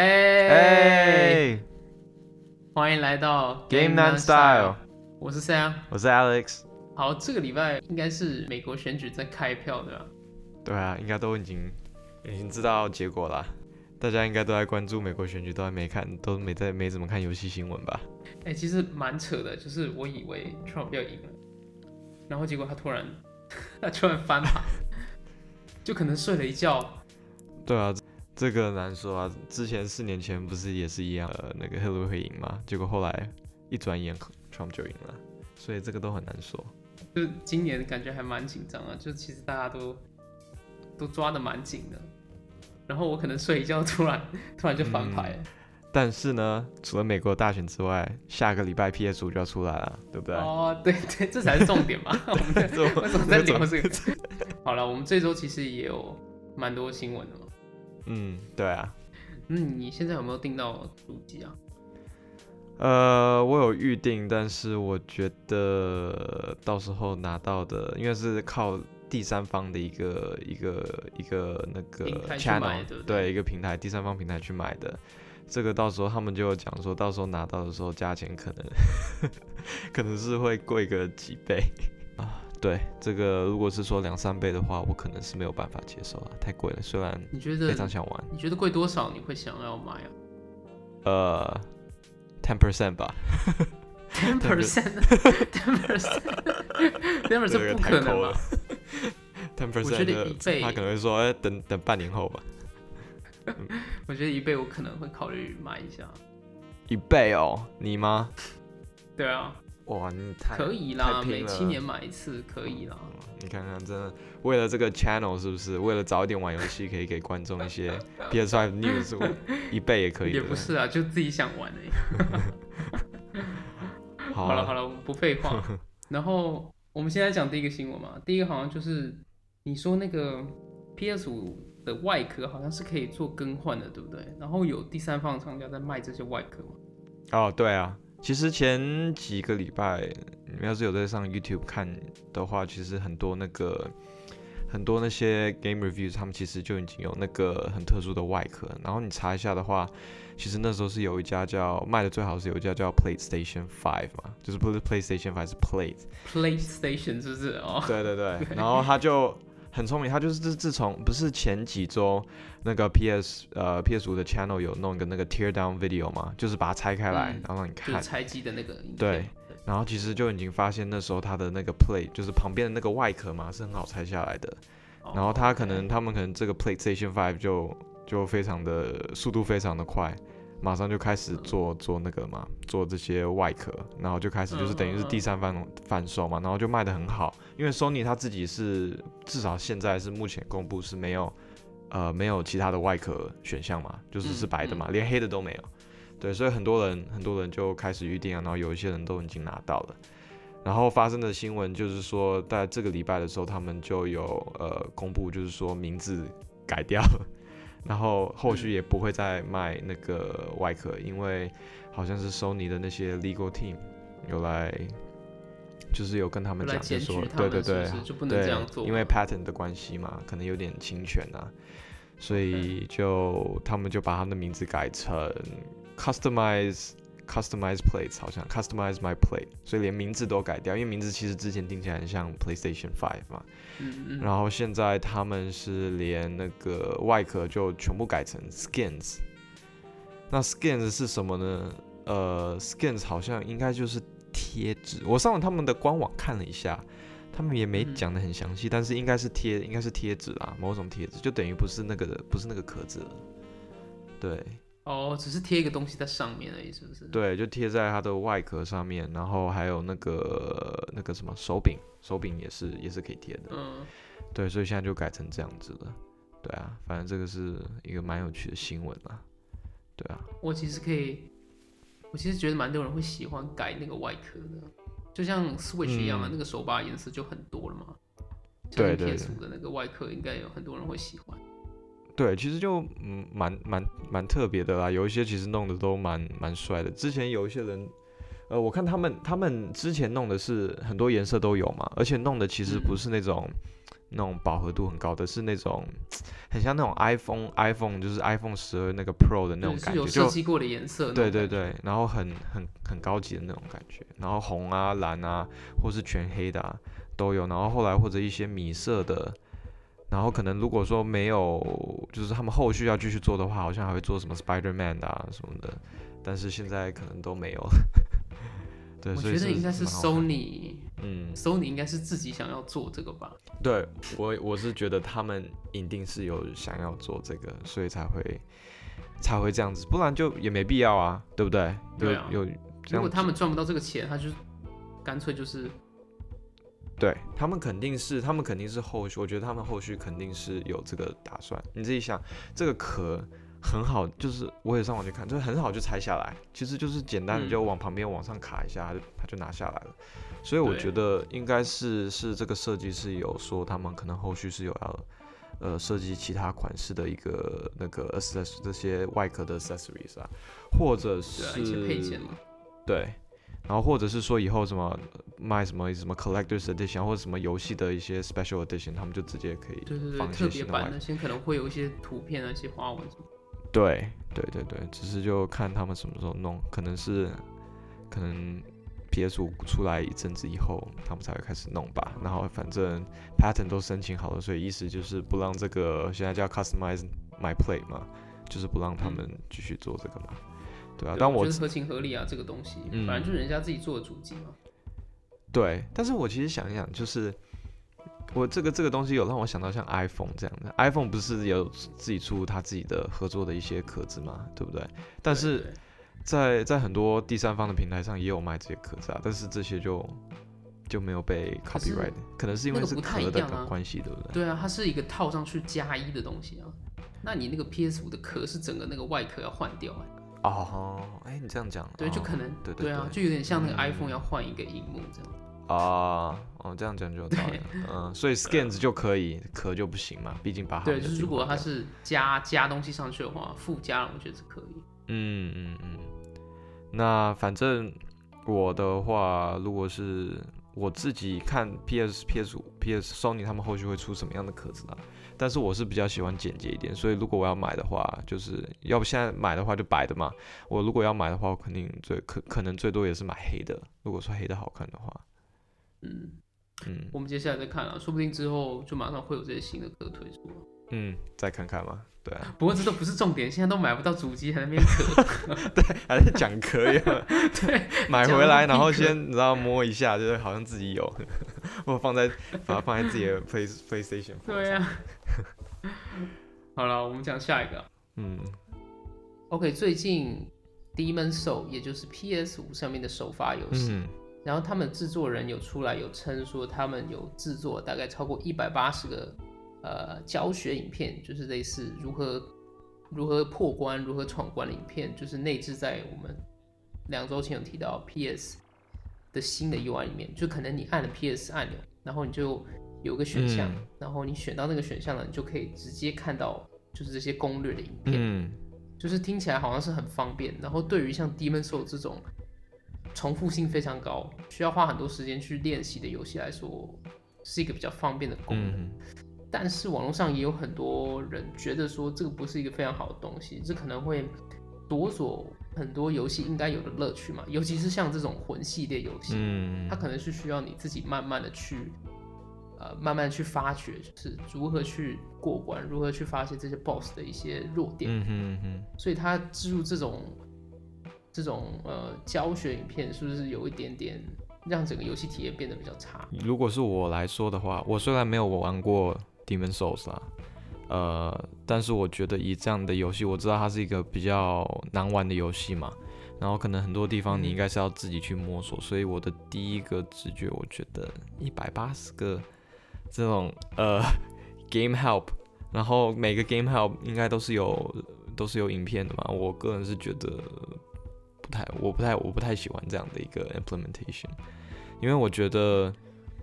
哎、哎欢迎来到，Game Night Style，我是 Sam。我是 Alex。好，这个礼拜应该是美国选举在开票对吧？对啊，应该都已经已经知道结果了。大家应该都在关注美国选举，都还没看，都没在没怎么看游戏新闻吧？哎、其实蛮扯的，就是我以为 Trump 要赢了，然后结果他突然 他突然翻盘，就可能睡了一觉。对啊，这个难说啊。之前四年前不是也是一样，呃，那个 Hillary 会赢吗？结果后来一转眼 Trump 就赢了，所以这个都很难说。就今年感觉还蛮紧张啊，就其实大家都都抓的蛮紧的。然后我可能睡一觉，突然突然就翻牌了。但是呢，除了美国大选之外，下个礼拜 PS 五就要出来了，对不对？哦，对对，这才是重点嘛。我们在这我为什么在聊这个？好了，我们这周其实也有蛮多新闻的嘛。嗯，对啊。嗯，你现在有没有订到主机啊？呃，我有预定，但是我觉得到时候拿到的，因为是靠第三方的一个一个一个那个 channel，对一个平台，第三方平台去买的。这个到时候他们就有讲说，到时候拿到的时候价钱可能 可能是会贵个几倍啊。对，这个如果是说两三倍的话，我可能是没有办法接受了，太贵了。虽然你觉得非常想玩，你觉得贵多少你会想要买啊呃，ten percent 吧。？Ten percent，ten percent，ten percent 个不可能了吧？ten percent 得的一倍他可能会说，哎、等等半年后吧。我觉得一倍我可能会考虑买一下。一倍哦，你吗？对啊，哇，你太可以啦，每七年买一次可以啦。你看看，真的为了这个 channel 是不是？为了早一点玩游戏，可以给观众一些 PS5 news，一倍也可以。也不是啊，就自己想玩而已。好好了好了，我们不废话。然后我们现在讲第一个新闻嘛，第一个好像就是你说那个 PS 五的外壳好像是可以做更换的，对不对？然后有第三方厂家在卖这些外壳嘛。哦，对啊，其实前几个礼拜，你们要是有在上 YouTube 看的话，其实很多那个很多那些 game reviews，他们其实就已经有那个很特殊的外壳。然后你查一下的话，其实那时候是有一家叫卖的最好是有一家叫 PlayStation Five 嘛，就是不是 PlayStation Five 是 Plate。PlayStation 是不是？哦，对对对，然后他就很聪明，他就是自自从不是前几周那个 PS 呃 PS 五的 channel 有弄一个那个 tear down video 嘛，就是把它拆开来，嗯然后让你看。就是拆机的那个。对然后其实就已经发现那时候它的那个 plate 就是旁边的那个外壳嘛是很好拆下来的，哦然后它可能他们可能这个 PlayStation Five 就就非常的速度非常的快，马上就开始做做那个嘛，做这些外壳，然后就开始就是等于是第三方贩售嘛，然后就卖的很好，因为 Sony 它自己是至少现在是目前公布是没有呃没有其他的外壳选项嘛，就是是嗯白的嘛，连黑的都没有。对，所以很多人很多人就开始预定啊，然后有一些人都已经拿到了。然后发生的新闻就是说，在这个礼拜的时候，他们就有呃公布，就是说名字改掉了，然后后续也不会再卖那个外壳，因为好像是 Sony 的那些 legal team 有来，就是有跟他们讲，就说对对对就不能对这样做？因为 patent 的关系嘛，可能有点侵权啊，所以就他们就把他们的名字改成 customize customize plates，好像 customize my plate，所以连名字都改掉，因为名字其实之前听起来很像 PlayStation Five 嘛，嗯嗯，然后现在他们是连那个外壳就全部改成 skins。那 skins 是什么呢？呃，skins 好像应该就是贴纸。我上了他们的官网看了一下，他们也没嗯讲的很详细，但是应该是贴，应该是贴纸啦，某种贴纸，就等于不是那个不是那个壳子了。对哦，只是贴一个东西在上面而已，是不是？对，就贴在它的外壳上面，然后还有那个那个什么手柄，手柄也是也是可以贴的。嗯，对，所以现在就改成这样子了。对啊，反正这个是一个蛮有趣的新闻啦。对啊，我其实可以，我其实觉得蛮多人会喜欢改那个外壳的，就像 Switch 一样啊，嗯那个手把颜色就很多了嘛。对对的那个外壳应该有很多人会喜欢。对，其实就嗯蛮蛮蛮特别的啦，有一些其实弄的都蛮蛮帅的。之前有一些人，呃，我看他们他们之前弄的是很多颜色都有嘛，而且弄的其实不嗯是那种、那种饱和度很高的，是那种很像那种 iPhone iPhone 就是 iPhone 十二那个 Pro 的那种感觉，是有就设计过的颜色。对对，对，然后很很很高级的那种感觉，然后红啊蓝啊，或是全黑的啊都有，然后后来或者一些米色的。然后可能如果说没有，就是他们后续要继续做的话，好像还会做什么 Spider Man 啊什么的，但是现在可能都没有了。对，我觉得应该是蛮好看 Sony，Sony 嗯，应该是自己想要做这个吧。对我我是觉得他们一定是有想要做这个，所以才会才会这样子，不然就也没必要啊，对不对？对啊有有如果他们赚不到这个钱，他就干脆就是对他们肯定是，他们肯定是后续，我觉得他们后续肯定是有这个打算。你自己想，这个壳很好，就是我也上网去看，就是很好就拆下来，其实就是简单的嗯就往旁边往上卡一下，它就它就拿下来了。所以我觉得应该是是这个设计师有说他们可能后续是有要呃设计其他款式的一个那个 access 这些外壳的 accessories 啊，或者是一些配件嘛。对，然后或者是说以后什么卖什么什么 collectors edition 或者什么游戏的一些 special edition，他们就直接可以对对对，特别版那些可能会有一些图片啊，一些花纹什么。对对对对，只是就看他们什么时候弄，可能是可能 PS 五出来一阵子以后，他们才会开始弄吧。然后反正 pattern 都申请好了，所以意思就是不让这个现在叫 customize my play 嘛，就是不让他嗯们继续做这个嘛。对啊，对但我我觉得合情合理啊，这个东西，嗯反正就是人家自己做的主机嘛。对，但是我其实想一想，就是我这个这个东西有让我想到像 iPhone 这样的，iPhone 不是有自己出他自己的合作的一些壳子嘛，对不对？但是在在很多第三方的平台上也有卖这些壳子啊，但是这些就就没有被 copyright，可能是因为是那个壳的关系，对不对？对啊，它是一个套上去加一的东西啊。那你那个 PS 五的壳是整个那个外壳要换掉、欸，哦，哎，你这样讲，对，就哦可能对对啊，对。就有点像那个嗯。iPhone 要换一个荧幕这样。啊，哦，这样讲就有道理了，嗯，所以 scans 就可以，壳就不行嘛，毕竟把它对，就是如果它是加加东西上去的话，附加了，我觉得是可以。嗯嗯嗯，那反正我的话，如果是我自己看 PS PS 五 PS Sony 他们后续会出什么样的壳子啊？但是我是比较喜欢简洁一点，所以如果我要买的话，就是要不现在买的话就白的嘛。我如果要买的话，我肯定最可可能最多也是买黑的。如果说黑的好看的话，嗯，嗯我们接下来再看啊，说不定之后就马上会有这些新的壳推出了。嗯，再看看嘛。对啊，不过这都不是重点，现在都买不到主机，还在那边壳。还在讲壳呀。对，买回来，然后先你知道摸一下，就是好像自己有，我放在把它放在自己的 Play PlayStation。对啊。好了，我们讲下一个啊。嗯 OK，最近 Demon Soul 也就是 PS 五上面的首发游戏，嗯然后他们制作人有出来有称说，他们有制作大概超过一百八十个呃教学影片，就是类似如何如何破关、如何闯关的影片，就是内置在我们两周前有提到 PS 的新的 UI 里面，就可能你按了 PS 按钮，然后你就有个选项，嗯然后你选到那个选项了，你就可以直接看到就是这些攻略的影片。嗯就是听起来好像是很方便，然后对于像 Demon Soul 这种重复性非常高、需要花很多时间去练习的游戏来说，是一个比较方便的功能。嗯但是网络上也有很多人觉得说这个不是一个非常好的东西，这可能会夺走很多游戏应该有的乐趣嘛，尤其是像这种魂系列游戏，嗯它可能是需要你自己慢慢的去，呃，慢慢去发掘，就是如何去过关，如何去发现这些 BOSS 的一些弱点。嗯哼嗯所以它植入这种这种呃教学影片，是不是有一点点让整个游戏体验变得比较差？如果是我来说的话，我虽然没有玩过 Demon Souls 啦，呃，但是我觉得以这样的游戏，我知道它是一个比较难玩的游戏嘛，然后可能很多地方你应该是要自己去摸索，所以我的第一个直觉，我觉得一百八十个这种呃 Game Help，然后每个 Game Help 应该都是有都是有影片的嘛，我个人是觉得不太，我不太我不太喜欢这样的一个 implementation，因为我觉得，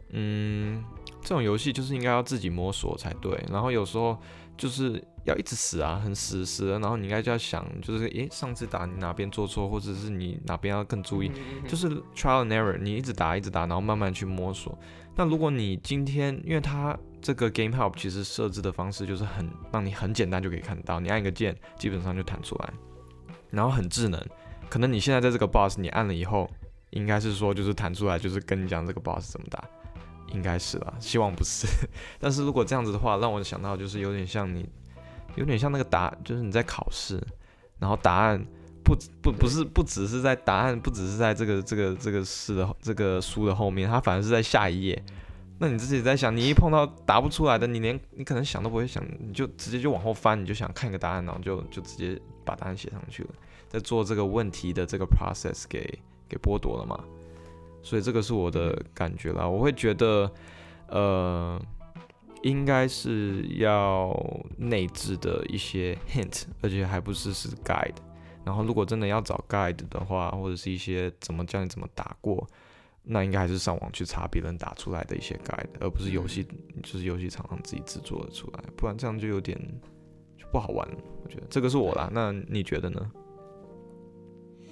嗯，这种游戏就是应该要自己摸索才对，然后有时候就是要一直死啊，很死死的，然后你应该就要想，就是诶，上次打你哪边做错，或者是你哪边要更注意，嗯就是 trial and error，你一直打一直打，然后慢慢去摸索。那如果你今天，因为它这个 Game Help 其实设置的方式就是很让你很简单就可以看到，你按一个键基本上就弹出来，然后很智能。可能你现在在这个 Boss 你按了以后，应该是说就是弹出来就是跟你讲这个 Boss 怎么打，应该是吧？希望不是。但是如果这样子的话，让我想到就是有点像你，有点像那个答，就是你在考试，然后答案不不不是不只是在答案不只是在这个这个这个试的这个书的后面，它反而是在下一页。那你自己在想，你一碰到答不出来的，你连你可能想都不会想，你就直接就往后翻，你就想看一个答案，然后就就直接把答案写上去了，在做这个问题的这个 process 给给剥夺了嘛？所以这个是我的感觉啦，我会觉得，呃，应该是要内置的一些 hint，而且还不是是 guide。然后如果真的要找 guide 的话，或者是一些怎么教你怎么打过。那应该还是上网去查别人打出来的一些 guide，而不是游戏，就是游戏厂商自己制作的出来，不然这样就有点就不好玩了。我觉得这个是我啦，那你觉得呢？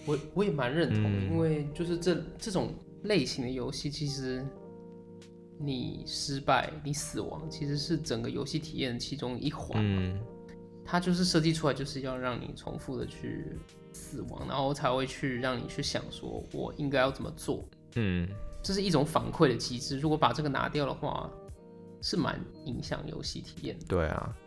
我我也蛮认同，因为就是这这种类型的游戏，其实你失败、你死亡，其实是整个游戏体验其中一环嘛。它就是设计出来就是要让你重复的去死亡，然后才会去让你去想说，我应该要怎么做。嗯，这是一种反馈的机制。如果把这个拿掉的话，是蛮影响游戏体验的。对啊，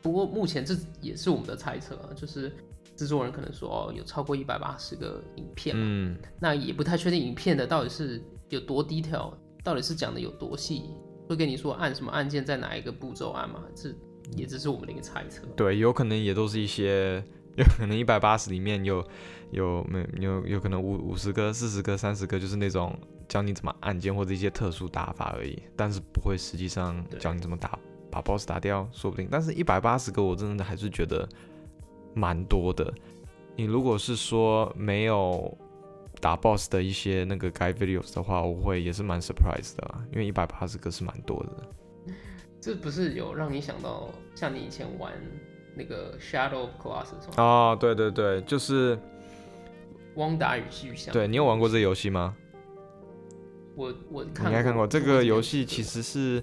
不过目前这也是我们的猜测啊，就是制作人可能说哦，有超过一百八十个影片嗯，那也不太确定影片的到底是有多 detail，到底是讲的有多细，会跟你说按什么按键在哪一个步骤按嘛，这也只是我们的一个猜测。对，有可能也都是一些。有可能一百八十里面有有没有有可能五五十个、四十个、三十个，就是那种教你怎么按键或者一些特殊打法而已，但是不会实际上教你怎么打把 BOSS 打掉，说不定。但是一百八十个我真的还是觉得蛮多的。你如果是说没有打 BOSS 的一些那个 guide videos 的话，我会也是蛮 surprise 的，因为一百八十个是蛮多的。这不是有让你想到像你以前玩？那个 Shadow Class 哦，对对对，就是汪达与巨像。对你有玩过这个游戏吗？我我应该看过这个游戏，其实是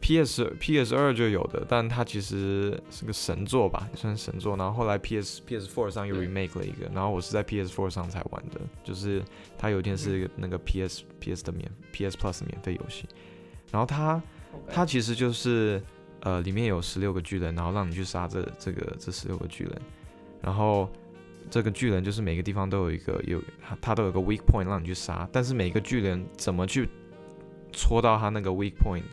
PS PS 二就有的，但它其实是个神作吧，也算神作。然后后来 PS PS Four 上又 remake 了一个，然后我是在 PS Four 上才玩的，就是它有一天是那个 PS PS 的免 PS Plus 免费游戏，然后它它其实就是。呃，里面有十六个巨人，然后让你去杀这这个这十六个巨人，然后这个巨人就是每个地方都有一个有他都有个 weak point 让你去杀，但是每个巨人怎么去戳到他那个 weak point，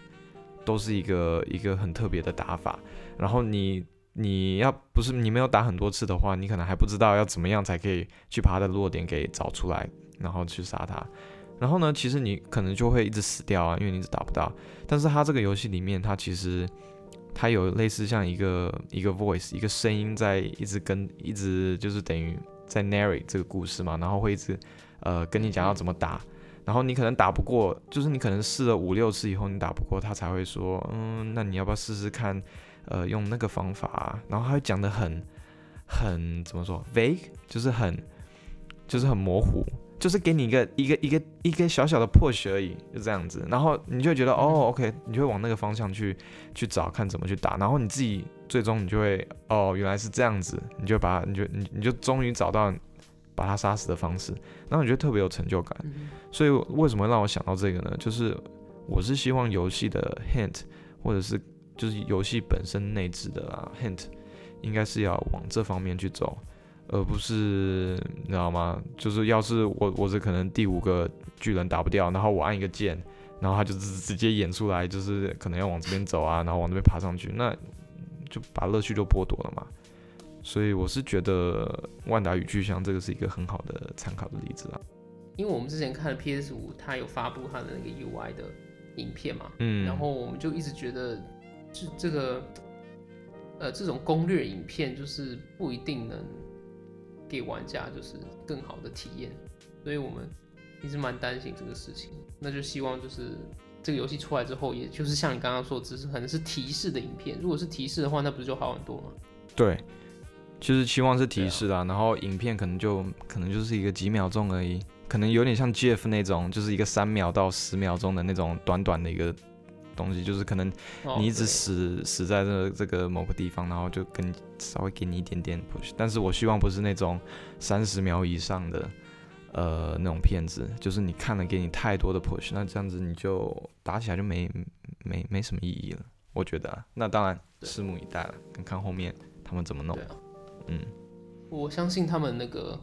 都是一个一个很特别的打法。然后你你要不是你没有打很多次的话，你可能还不知道要怎么样才可以去把他的弱点给找出来，然后去杀他。然后呢，其实你可能就会一直死掉啊，因为你一直打不到。但是他这个游戏里面，他其实它有类似像一个一个 voice 一个声音在一直跟一直就是等于在 narrate 这个故事嘛，然后会一直呃跟你讲要怎么打，然后你可能打不过，就是你可能试了五六次以后你打不过，他才会说嗯，那你要不要试试看呃用那个方法，啊然后他会讲的很很怎么说 vague，就是很就是很模糊。就是给你一个一个一个一个小小的 push 而已，就这样子，然后你就觉得哦，OK，你就会往那个方向去去找，看怎么去打，然后你自己最终你就会哦，原来是这样子，你就把你就你你就终于找到把他杀死的方式，然后你觉得特别有成就感。所以为什么让我想到这个呢？就是我是希望游戏的 hint 或者是就是游戏本身内置的啊 hint，应该是要往这方面去走。而不是你知道吗？就是要是我我是可能第五个巨人打不掉，然后我按一个键，然后他就直直接演出来，就是可能要往这边走啊，然后往那边爬上去，那就把乐趣就剥夺了嘛。所以我是觉得《万达与巨像》这个是一个很好的参考的例子啊。因为我们之前看了 PS 五，它有发布它的那个 UI 的影片嘛，嗯，然后我们就一直觉得，这这个呃这种攻略影片就是不一定能。给玩家就是更好的体验，所以我们一直蛮担心这个事情。那就希望就是这个游戏出来之后，也就是像你刚刚说，只是可能是提示的影片。如果是提示的话，那不是就好很多吗？对，就是期望是提示啊，然后影片可能就可能就是一个几秒钟而已，可能有点像 Jeff 那种，就是一个三秒到十秒钟的那种短短的一个东西，就是可能哦你一直对死死在这这个某个地方，然后就跟稍微给你一点点 push，但是我希望不是那种三十秒以上的呃那种片子，就是你看了给你太多的 push，那这样子你就打起来就没没没什么意义了，我觉得啊。那当然拭目以待了，看看后面他们怎么弄对。啊，嗯。我相信他们那个，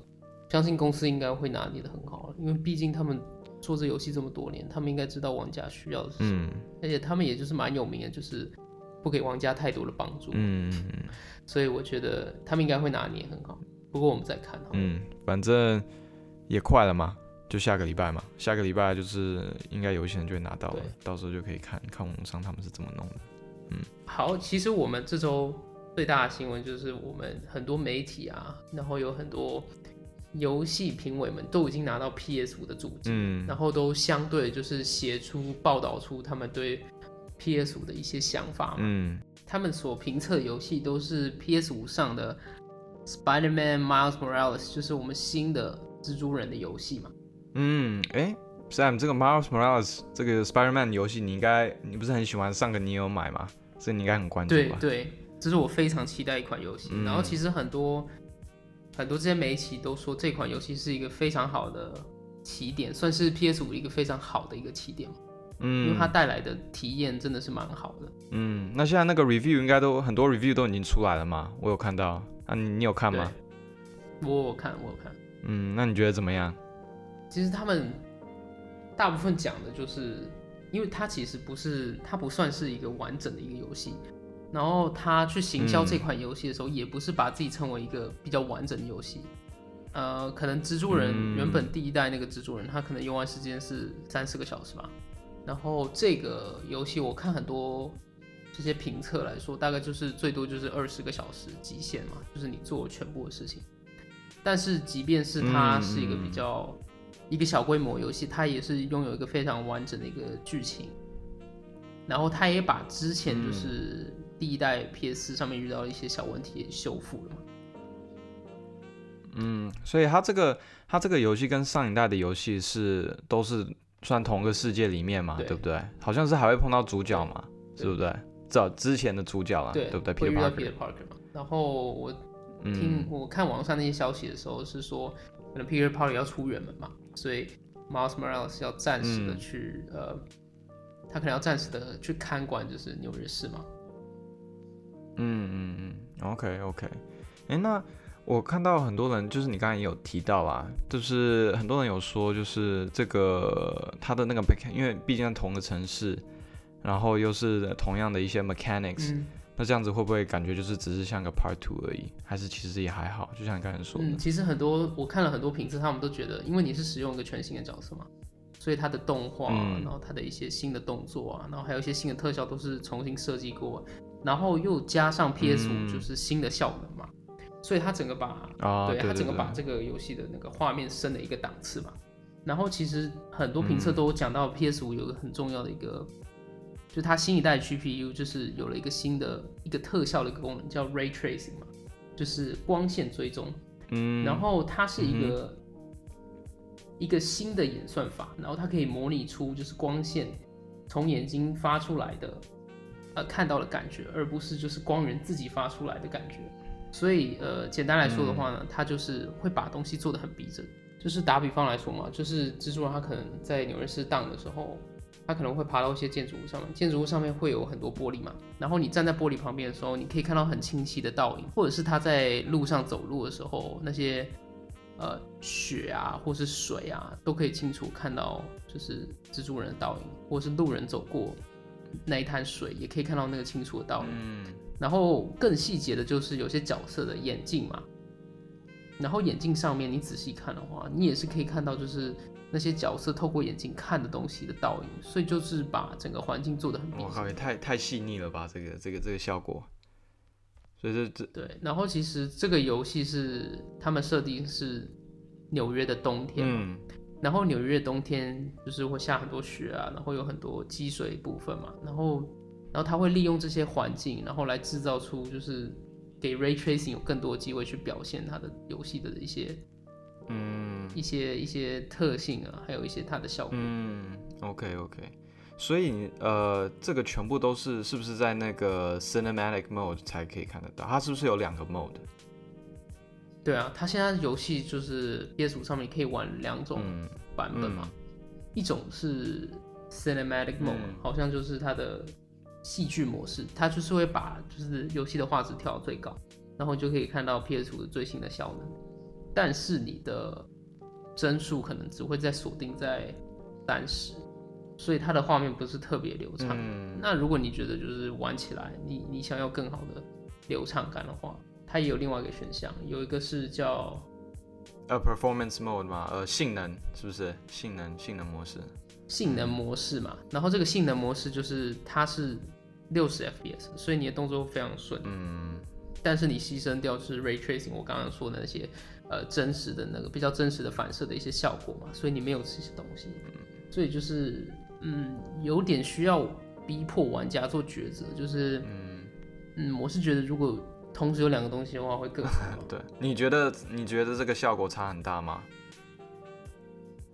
相信公司应该会拿捏的很好，因为毕竟他们做这游戏这么多年，他们应该知道玩家需要的是什么，嗯而且他们也就是蛮有名的，就是不给玩家太多的帮助，嗯。所以我觉得他们应该会拿捏很好。不过我们再看好了，嗯，反正也快了嘛，就下个礼拜嘛，下个礼拜就是应该有一些人就会拿到了，到时候就可以看看网上他们是怎么弄的。嗯。好，其实我们这周最大的新闻就是我们很多媒体啊，然后有很多游戏评委们都已经拿到 PS 五的主机，嗯然后都相对就是写出报道出他们对 PS 五的一些想法嘛。嗯他们所评测的游戏都是 PS 五上的 Spider-Man Miles Morales，就是我们新的蜘蛛人的游戏嘛。嗯，哎，Sam，这个 Miles Morales 这个 Spider-Man 游戏，你应该你不是很喜欢，上个你有买吗？所以你应该很关注吧？对对，这是我非常期待一款游戏。嗯然后其实很多很多这些媒体都说这款游戏是一个非常好的起点，算是 PS 五一个非常好的一个起点嗯，因为嗯它带来的体验真的是蛮好的。嗯，那现在那个 review 应该都很多 review 都已经出来了嘛？我有看到，啊，你你有看吗？对，我有看，我有看。嗯，那你觉得怎么样？其实他们大部分讲的就是，因为它其实不是，它不算是一个完整的一个游戏。然后他去行销嗯这款游戏的时候，也不是把自己称为一个比较完整的游戏。呃，可能蜘蛛人、嗯原本第一代那个蜘蛛人，他可能游玩时间是三四个小时吧。然后这个游戏我看很多这些评测来说，大概就是最多就是二十个小时极限嘛，就是你做全部的事情。但是即便是它嗯是一个嗯比较、一个小规模游戏，它也是拥有一个非常完整的一个剧情。然后他也把之前嗯就是第一代 PS 上面遇到的一些小问题也修复了嘛。嗯，所以它这个它这个游戏跟上一代的游戏是都是算同个世界里面嘛，对对不对？好像是还会碰到主角嘛，是不对？找之前的主角啊，对，不对？Peter Parker 嘛。然后我听、嗯我看网上那些消息的时候是说，可能 Peter Parker 要出远门嘛，所以 Miles Morales 要暂时的嗯去、呃，他可能要暂时的去看管就是纽约市嘛。嗯嗯嗯，OK OK，哎，那我看到很多人，就是你刚才也有提到啦，就是很多人有说，就是这个他的那个因为毕竟在同个城市，然后又是同样的一些 mechanics，、嗯那这样子会不会感觉就是只是像个 Part Two 而已？还是其实也还好？就像你刚才说的，嗯，其实很多我看了很多评测，他们都觉得，因为你是使用一个全新的角色嘛，所以它的动画、啊，嗯然后它的一些新的动作啊，然后还有一些新的特效都是重新设计过，然后又加上 PS 五嗯就是新的效能嘛，所以它整个把啊，对对它整个把这个游戏的那个画面升了一个档次嘛。然后其实很多评测嗯都讲到 PS 五有个很重要的一个，就它新一代 GPU 就是有了一个新的一个特效的一个功能叫 Ray Tracing 嘛，就是光线追踪。嗯，然后它是一个、一个新的演算法，然后它可以模拟出就是光线从眼睛发出来的呃看到的感觉，而不是就是光源自己发出来的感觉。所以呃，简单来说的话呢，它就是会把东西做得很逼真。就是打比方来说嘛，就是蜘蛛人他可能在纽约市荡的时候，他可能会爬到一些建筑物上面，建筑物上面会有很多玻璃嘛，然后你站在玻璃旁边的时候，你可以看到很清晰的倒影，或者是他在路上走路的时候，那些呃雪啊或是水啊，都可以清楚看到就是蜘蛛人的倒影，或者是路人走过那一滩水，也可以看到那个清楚的倒影。嗯然后更细节的就是有些角色的眼镜嘛，然后眼镜上面你仔细看的话，你也是可以看到就是那些角色透过眼镜看的东西的倒影，所以就是把整个环境做的很逼我靠，也。太太细腻了吧，这个这个这个效果。所以这这对，然后其实这个游戏是他们设定是纽约的冬天，嗯然后纽约的冬天就是会下很多雪啊，然后有很多积水部分嘛，然后然后他会利用这些环境，然后来制造出就是给 ray tracing 有更多机会去表现它的游戏的一些嗯一些一些特性啊，还有一些它的效果。嗯，OK OK，所以呃，这个全部都是是不是在那个 cinematic mode 才可以看得到？它是不是有两个 mode？对啊，它现在游戏就是 PS 五上面可以玩两种嗯版本嘛，一种是 cinematic mode，、嗯好像就是它的戏剧模式，它就是会把就是游戏的画质调到最高，然后你就可以看到 PS 五的最新的效能，但是你的帧数可能只会在锁定在三十，所以它的画面不是特别流畅。嗯那如果你觉得就是玩起来，你你想要更好的流畅感的话，它也有另外一个选项，有一个是叫呃 performance mode 嘛，呃性能是不是？性能性能模式？性能模式嘛，然后这个性能模式就是它是六十 FPS，所以你的动作非常顺，嗯。但是你牺牲掉就是 ray tracing，我刚刚说的那些呃真实的那个比较真实的反射的一些效果嘛，所以你没有这些东西，所以就是嗯有点需要逼迫玩家做抉择，就是嗯，嗯我是觉得如果同时有两个东西的话会更好。对，你觉得你觉得这个效果差很大吗？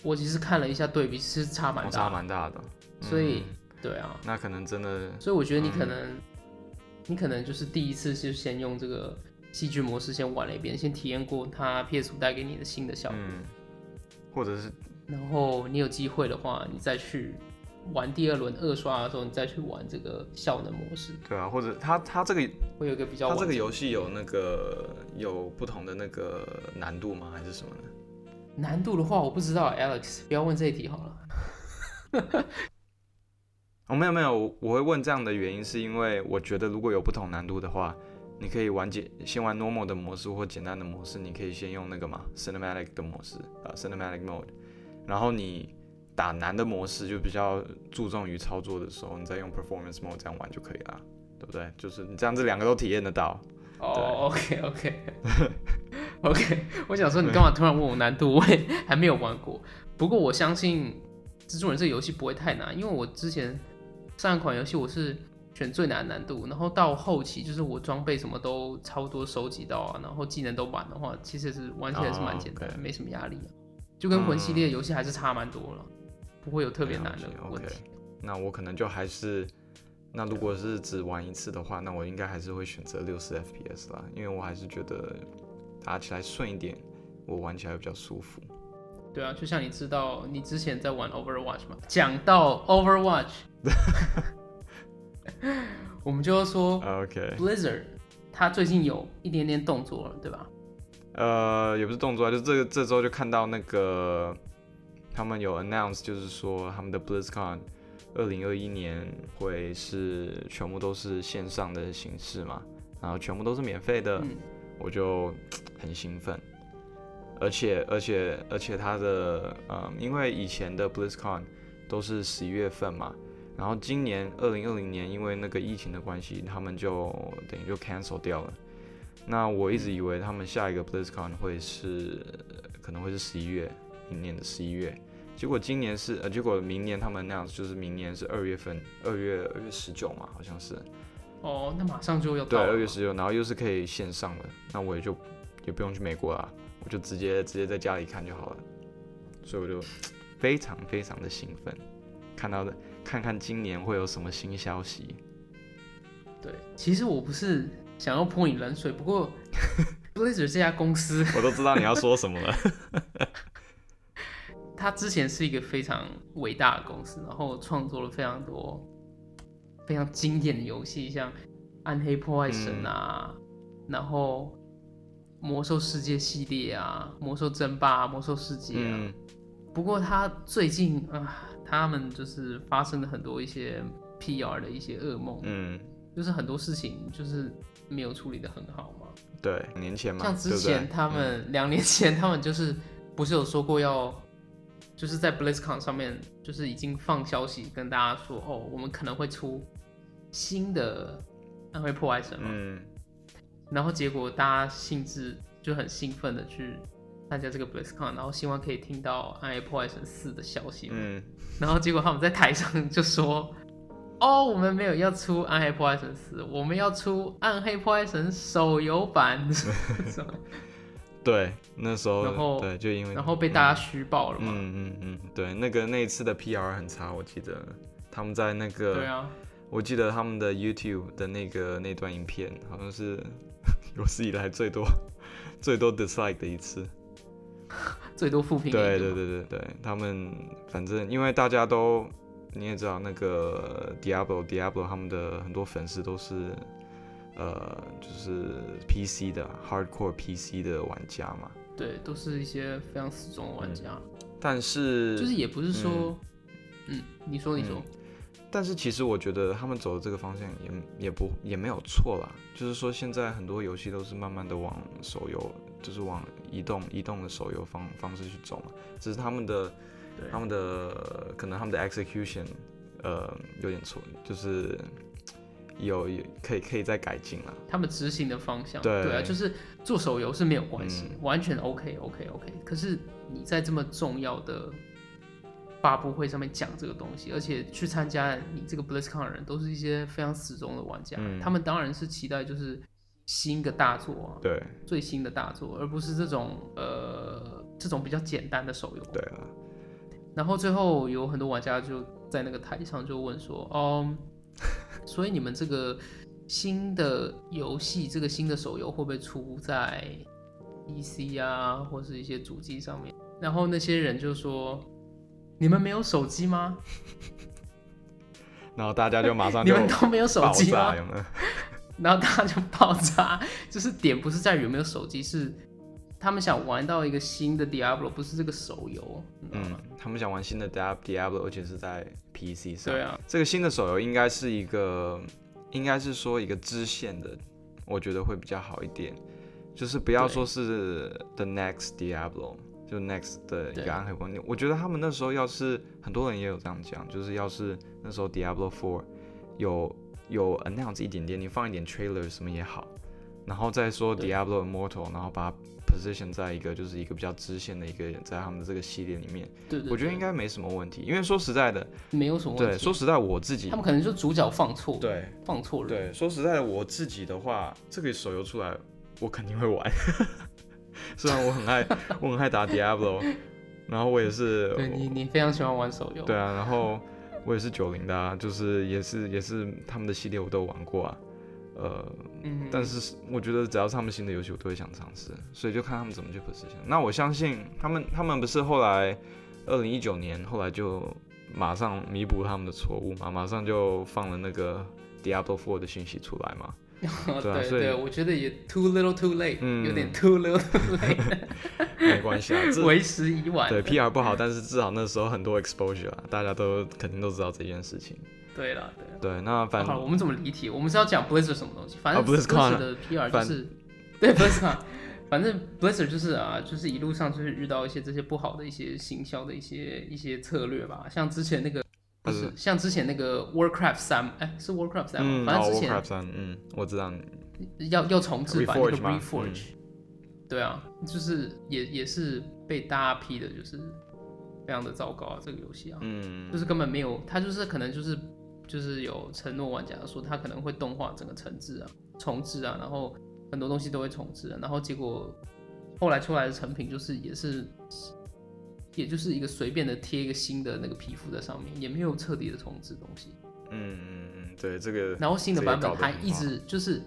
我其实看了一下对比，其实差蛮大。差，蛮大的，所以嗯对啊，那可能真的所以我觉得你可嗯。能，你可能就是第一次就先用这个戏剧模式先玩了一遍，先体验过它 PS 五带给你的新的效果，嗯，或者是然后你有机会的话，你再去玩第二轮二刷的时候，你再去玩这个效能模式，对啊，或者它它这个会有一个比较它这个游戏有那个有不同的那个难度吗？还是什么呢？难度的话，我不知道，Alex，不要问这一题好了。哦，没有没有，我我会问这样的原因是因为我觉得如果有不同难度的话，你可以玩简先玩 normal 的模式或简单的模式，你可以先用那个嘛 cinematic 的模式啊、cinematic mode，然后你打难的模式就比较注重于操作的时候，你再用 performance mode 这样玩就可以了，对不对？就是你这样子两个都体验得到。哦，OK OK OK，我想说你干嘛突然问我难度？我也还没有玩过。不过我相信蜘蛛人这个游戏不会太难，因为我之前上一款游戏我是选最难的难度，然后到后期就是我装备什么都差不多收集到啊，然后技能都满的话，其实是玩起来是蛮简单没什么压力的。就跟魂系列游戏还是差蛮多了，不会有特别难的问题。OK 那我可能就还是，那如果是只玩一次的话，那我应该还是会选择六十 FPS 啦，因为我还是觉得打起来顺一点，我玩起来比较舒服。对啊，就像你知道你之前在玩 Overwatch 嘛，讲到 Overwatch，我们就要说 OK，Blizzard，它最近有一点点动作了，对吧？呃，也不是动作啊，就这个这周就看到那个他们有 announce，就是说他们的 BlizzCon 二零二一年会是全部都是线上的形式嘛，然后全部都是免费的，嗯我就很兴奋。而且而且而且它的嗯，因为以前的 BlizzCon 都是十一月份嘛，然后今年二零二零年因为那个疫情的关系，他们就等于就 cancel 掉了。那我一直以为他们下一个 BlizzCon 会是可能会是十一月，明年的十一月，结果今年是呃，结果明年他们那样就是明年是二月份，二月二月十九嘛，好像是。哦，那马上就要对。二月十九，然后又是可以线上的，那我也就也不用去美国啦，我就直接直接在家里看就好了，所以我就非常非常的兴奋，看到的看看今年会有什么新消息。对，其实我不是想要泼你冷水，不过 Blizzard 这家公司，我都知道你要说什么了。它之前是一个非常伟大的公司，然后创作了非常多非常经典的游戏，像《暗黑破坏神》啊，然后《魔兽世界》系列啊，《魔兽争霸》啊，《魔兽世界》啊。嗯，不过他最近啊，他们就是发生了很多一些 PR 的一些噩梦，嗯，就是很多事情就是没有处理的很好嘛。对，年前嘛，像之前他们两年前他们就是不是有说过要，就是在 BlizzCon 上面就是已经放消息跟大家说，哦，我们可能会出新的暗黑破坏神嘛。嗯，然后结果大家兴致就很兴奋的去参加这个 BlizzCon，然后希望可以听到《暗黑破坏神四》的消息。嗯，然后结果他们在台上就说：“哦，我们没有要出《暗黑破坏神四》，我们要出《暗黑破坏神》手游版。对，那时候然后对，就因为然后被大家虚报了嘛。嗯嗯嗯，对，那个那一次的 PR 很差，我记得他们在那个，对啊，我记得他们的 YouTube 的那个那段影片，好像是 有史以来最多最多 dislike 的一次。最多负评。对对对对对，他们反正因为大家都你也知道，那个 Diablo Diablo 他们的很多粉丝都是呃就是 PC 的 hardcore PC 的玩家嘛，对，都是一些非常死忠的玩家。但是就是也不是说，嗯，你说你说，但是其实我觉得他们走的这个方向也也不也没有错啦，就是说现在很多游戏都是慢慢的往手游，就是往移动移动的手游方方式去走嘛，只是他们的他们的可能他们的 execution 呃有点错，就是有有可以可以再改进了。他们执行的方向，对啊，就是做手游是没有关系，嗯完全 OK OK OK。可是你在这么重要的发布会上面讲这个东西，而且去参加你这个 BlizzCon 的人都是一些非常死忠的玩家，嗯他们当然是期待就是新的大作啊，对最新的大作，而不是这种呃这种比较简单的手游。对啊，然后最后有很多玩家就在那个台上就问说，哦，所以你们这个新的游戏，这个新的手游会不会出在 PC 啊，或是一些主机上面？然后那些人就说，你们没有手机吗？然后大家就马上你们都没有手机吗，？有有？然后大家就爆炸，就是点不是在于有没有手机，是他们想玩到一个新的 Diablo，不是这个手游，嗯？，他们想玩新的 Diab- Diablo，而且是在 PC 上。对啊，这个新的手游应该是一个，应该是说一个支线的，我觉得会比较好一点。就是不要说是 The Next Diablo，就 Next 的一个暗黑观念。我觉得他们那时候要是很多人也有这样讲，就是要是那时候 Diablo Four 有有 announce 一点点，你放一点 trailer 什么也好，然后再说 Diablo Immortal，然后把它 position 在一个就是一个比较支线的一个在他们的这个系列里面，对对我觉得应该没什么问题。因为说实在的，没有什么问题对，说实在我自己他们可能就主角放错，对放错人。对，说实在的，我自己的话，这个手游出来，我肯定会玩。虽然我很爱，我很爱打 Diablo，然后我也是，对你，你非常喜欢玩手游。对啊，然后我也是九零的、啊，就是也是也是他们的系列我都玩过啊，呃，嗯，但是我觉得只要是他们新的游戏，我都会想尝试，所以就看他们怎么去 position。那我相信他们，他们不是后来二零一九年后来就马上弥补他们的错误嘛，马上就放了那个 Diablo Four 的信息出来嘛。对啊所以对对，我觉得也 too little too late，、嗯有点 too little too late，没关系啊，这为时已晚。对 PR 不好，但是至少那时候很多 exposure 啊，大家都肯定都知道这件事情。对了对。了。对，那反好了，我们怎么离题？我们是要讲 Blizzard 什么东西？反正 Blizzard 的 PR 就反是对 Blizzard，反正 Blizzard 就是啊，就是一路上就是遇到一些这些不好的一些行销的一些一些策略吧，像之前那个不是嗯。像之前那个 Warcraft 三，哎是 Warcraft 三吗？嗯，哦反正之前，Warcraft 三，嗯，我知道，要要重置版那个 Reforge，、对啊，就是也也是被大家批的，就是非常的糟糕啊，这个游戏啊，嗯，就是根本没有，它就是可能就是就是有承诺玩家说他可能会动画整个重置啊、重置啊，然后很多东西都会重置啊，然后结果后来出来的成品就是也是。也就是一个随便的贴一个新的那个皮肤在上面，也没有彻底的重置东西。嗯嗯嗯，对，这个，然后新的版本还一直就是，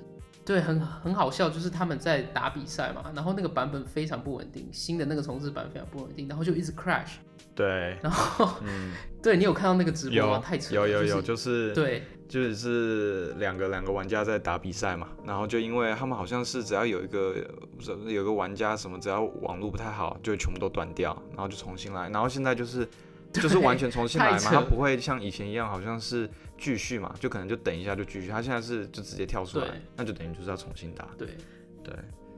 对，很很好笑，就是他们在打比赛嘛，然后那个版本非常不稳定，新的那个重置版非常不稳定，然后就一直 crash，对，然后嗯，对你有看到那个直播吗？有太扯了，有有有，就是就是对。就是两个两个玩家在打比赛嘛，然后就因为他们好像是只要有一个不是有个玩家什么，只要网络不太好，就全部都断掉，然后就重新来，然后现在就是就是完全重新来嘛，它不会像以前一样好像是继续嘛，就可能就等一下就继续，他现在是就直接跳出来，那就等于就是要重新打，对。对，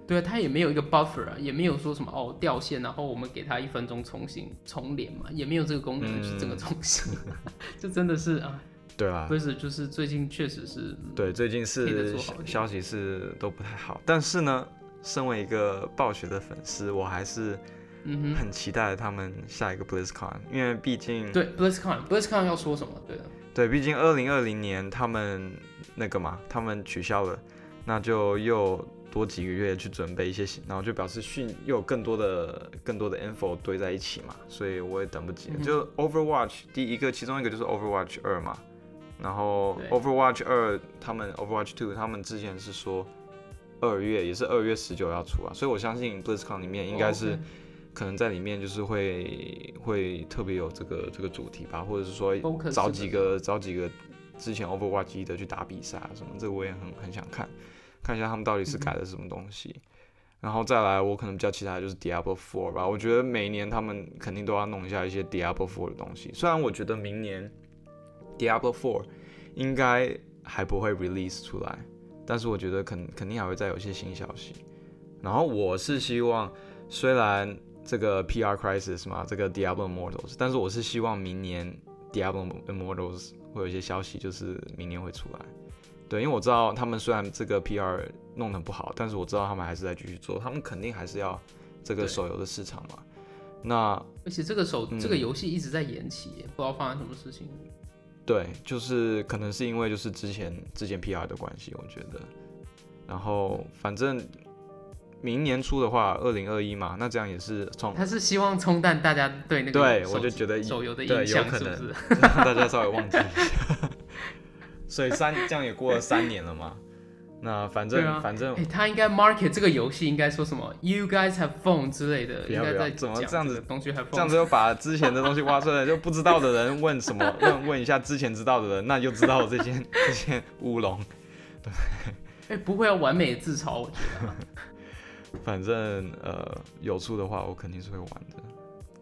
对啊，他也没有一个 buffer 啊，也没有说什么哦掉线，然后我们给他一分钟重新重连嘛，也没有这个功能，就是整个重新，就真的是啊，对啊，不是就是最近确实是对，最近是消息是都不太好，但是呢，身为一个暴雪的粉丝，我还是嗯，很期待他们下一个 BlizzCon，因为毕竟对 BlizzCon BlizzCon 要说什么？对的，对，毕竟二零二零年他们那个嘛，他们取消了，那就又多几个月去准备一些，然后就表示训又有更多的更多的 info 堆在一起嘛，所以我也等不及了。嗯就 Overwatch 第一个，其中一个就是 Overwatch 二嘛，然后 Overwatch 二他们 Overwatch two 他们之前是说二月也是二月十九要出啊，所以我相信 BlizzCon 里面应该是。可能在里面就是会会特别有这个这个主题吧，或者是说找几个找几个之前 Overwatch 一的去打比赛啊什么，这个我也很很想看，看一下他们到底是改了什么东西。然后再来，我可能比较期待的就是 Diablo Four 吧，我觉得每一年他们肯定都要弄一下一些 Diablo Four 的东西。虽然我觉得明年 Diablo Four 应该还不会 release 出来，但是我觉得肯肯定还会再有一些新消息。然后我是希望，虽然这个 PR Crisis 嘛，这个 Diablo Immortals，但是我是希望明年 Diablo Immortals 会有一些消息，就是明年会出来。对，因为我知道他们虽然这个 PR 弄得不好，但是我知道他们还是在继续做，他们肯定还是要这个手游的市场嘛。那而且这个手、嗯这个游戏一直在延期耶，不知道发生什么事情。对，就是可能是因为就是之前之前 PR 的关系，我觉得。然后反正明年初的话，二零二一嘛，那这样也是冲他是希望冲淡大家对那个对我就觉得手游的对印象，有可能是不是？大家稍微忘记一下。所以三这样也过了三年了嘛，那反正、啊反正哎、他应该 market 这个游戏应该说什么？You guys have phone 之类的，应该在怎么讲这样子个东西 phone。这样子又把之前的东西挖出来，就不知道的人问什么，问问一下之前知道的人，那就知道这件这件乌龙。哎、不会要完美的自嘲，我觉得啊。反正呃有出的话，我肯定是会玩的。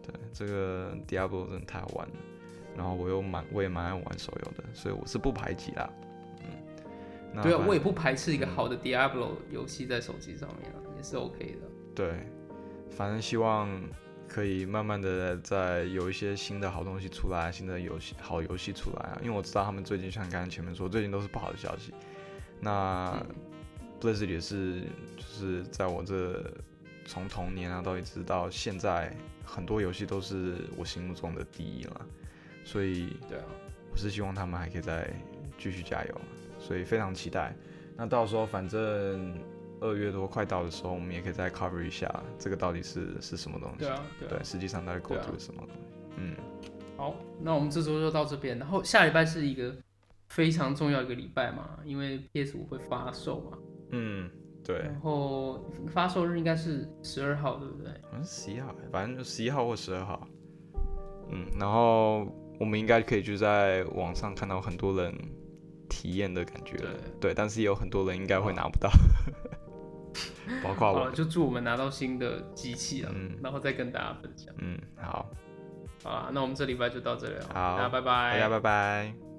对，这个 Diablo 真的太好玩了，然后我又蛮我也蛮爱玩手游的，所以我是不排挤啦。嗯，那对啊，我也不排斥一个好的 Diablo 游戏在手机上面啊，也是 OK 的。对，反正希望可以慢慢的在有一些新的好东西出来，新的游戏好游戏出来啊。因为我知道他们最近像刚刚前面说，最近都是不好的消息。那嗯 Blizzard 也是，就是在我这从童年啊到一直到现在，很多游戏都是我心目中的第一了。所以对啊，我是希望他们还可以再继续加油，所以非常期待。那到时候反正二月多快到的时候，我们也可以再 cover 一下这个到底是是什么东西。对啊，对啊。对，实际上到底 go 对啊 to 什么东西？嗯，好，那我们这周就到这边，然后下礼拜是一个非常重要一个礼拜嘛，因为 PS 五会发售嘛，嗯，对，然后发售日应该是十二号，对不对？好像是十一号，反正就十一号或十二号。嗯，然后我们应该可以就在网上看到很多人体验的感觉了，对，但是也有很多人应该会拿不到，包括我，。就祝我们拿到新的机器了，嗯然后再跟大家分享。嗯，好，好啦，那我们这礼拜就到这里了，好大家拜拜，大家拜拜。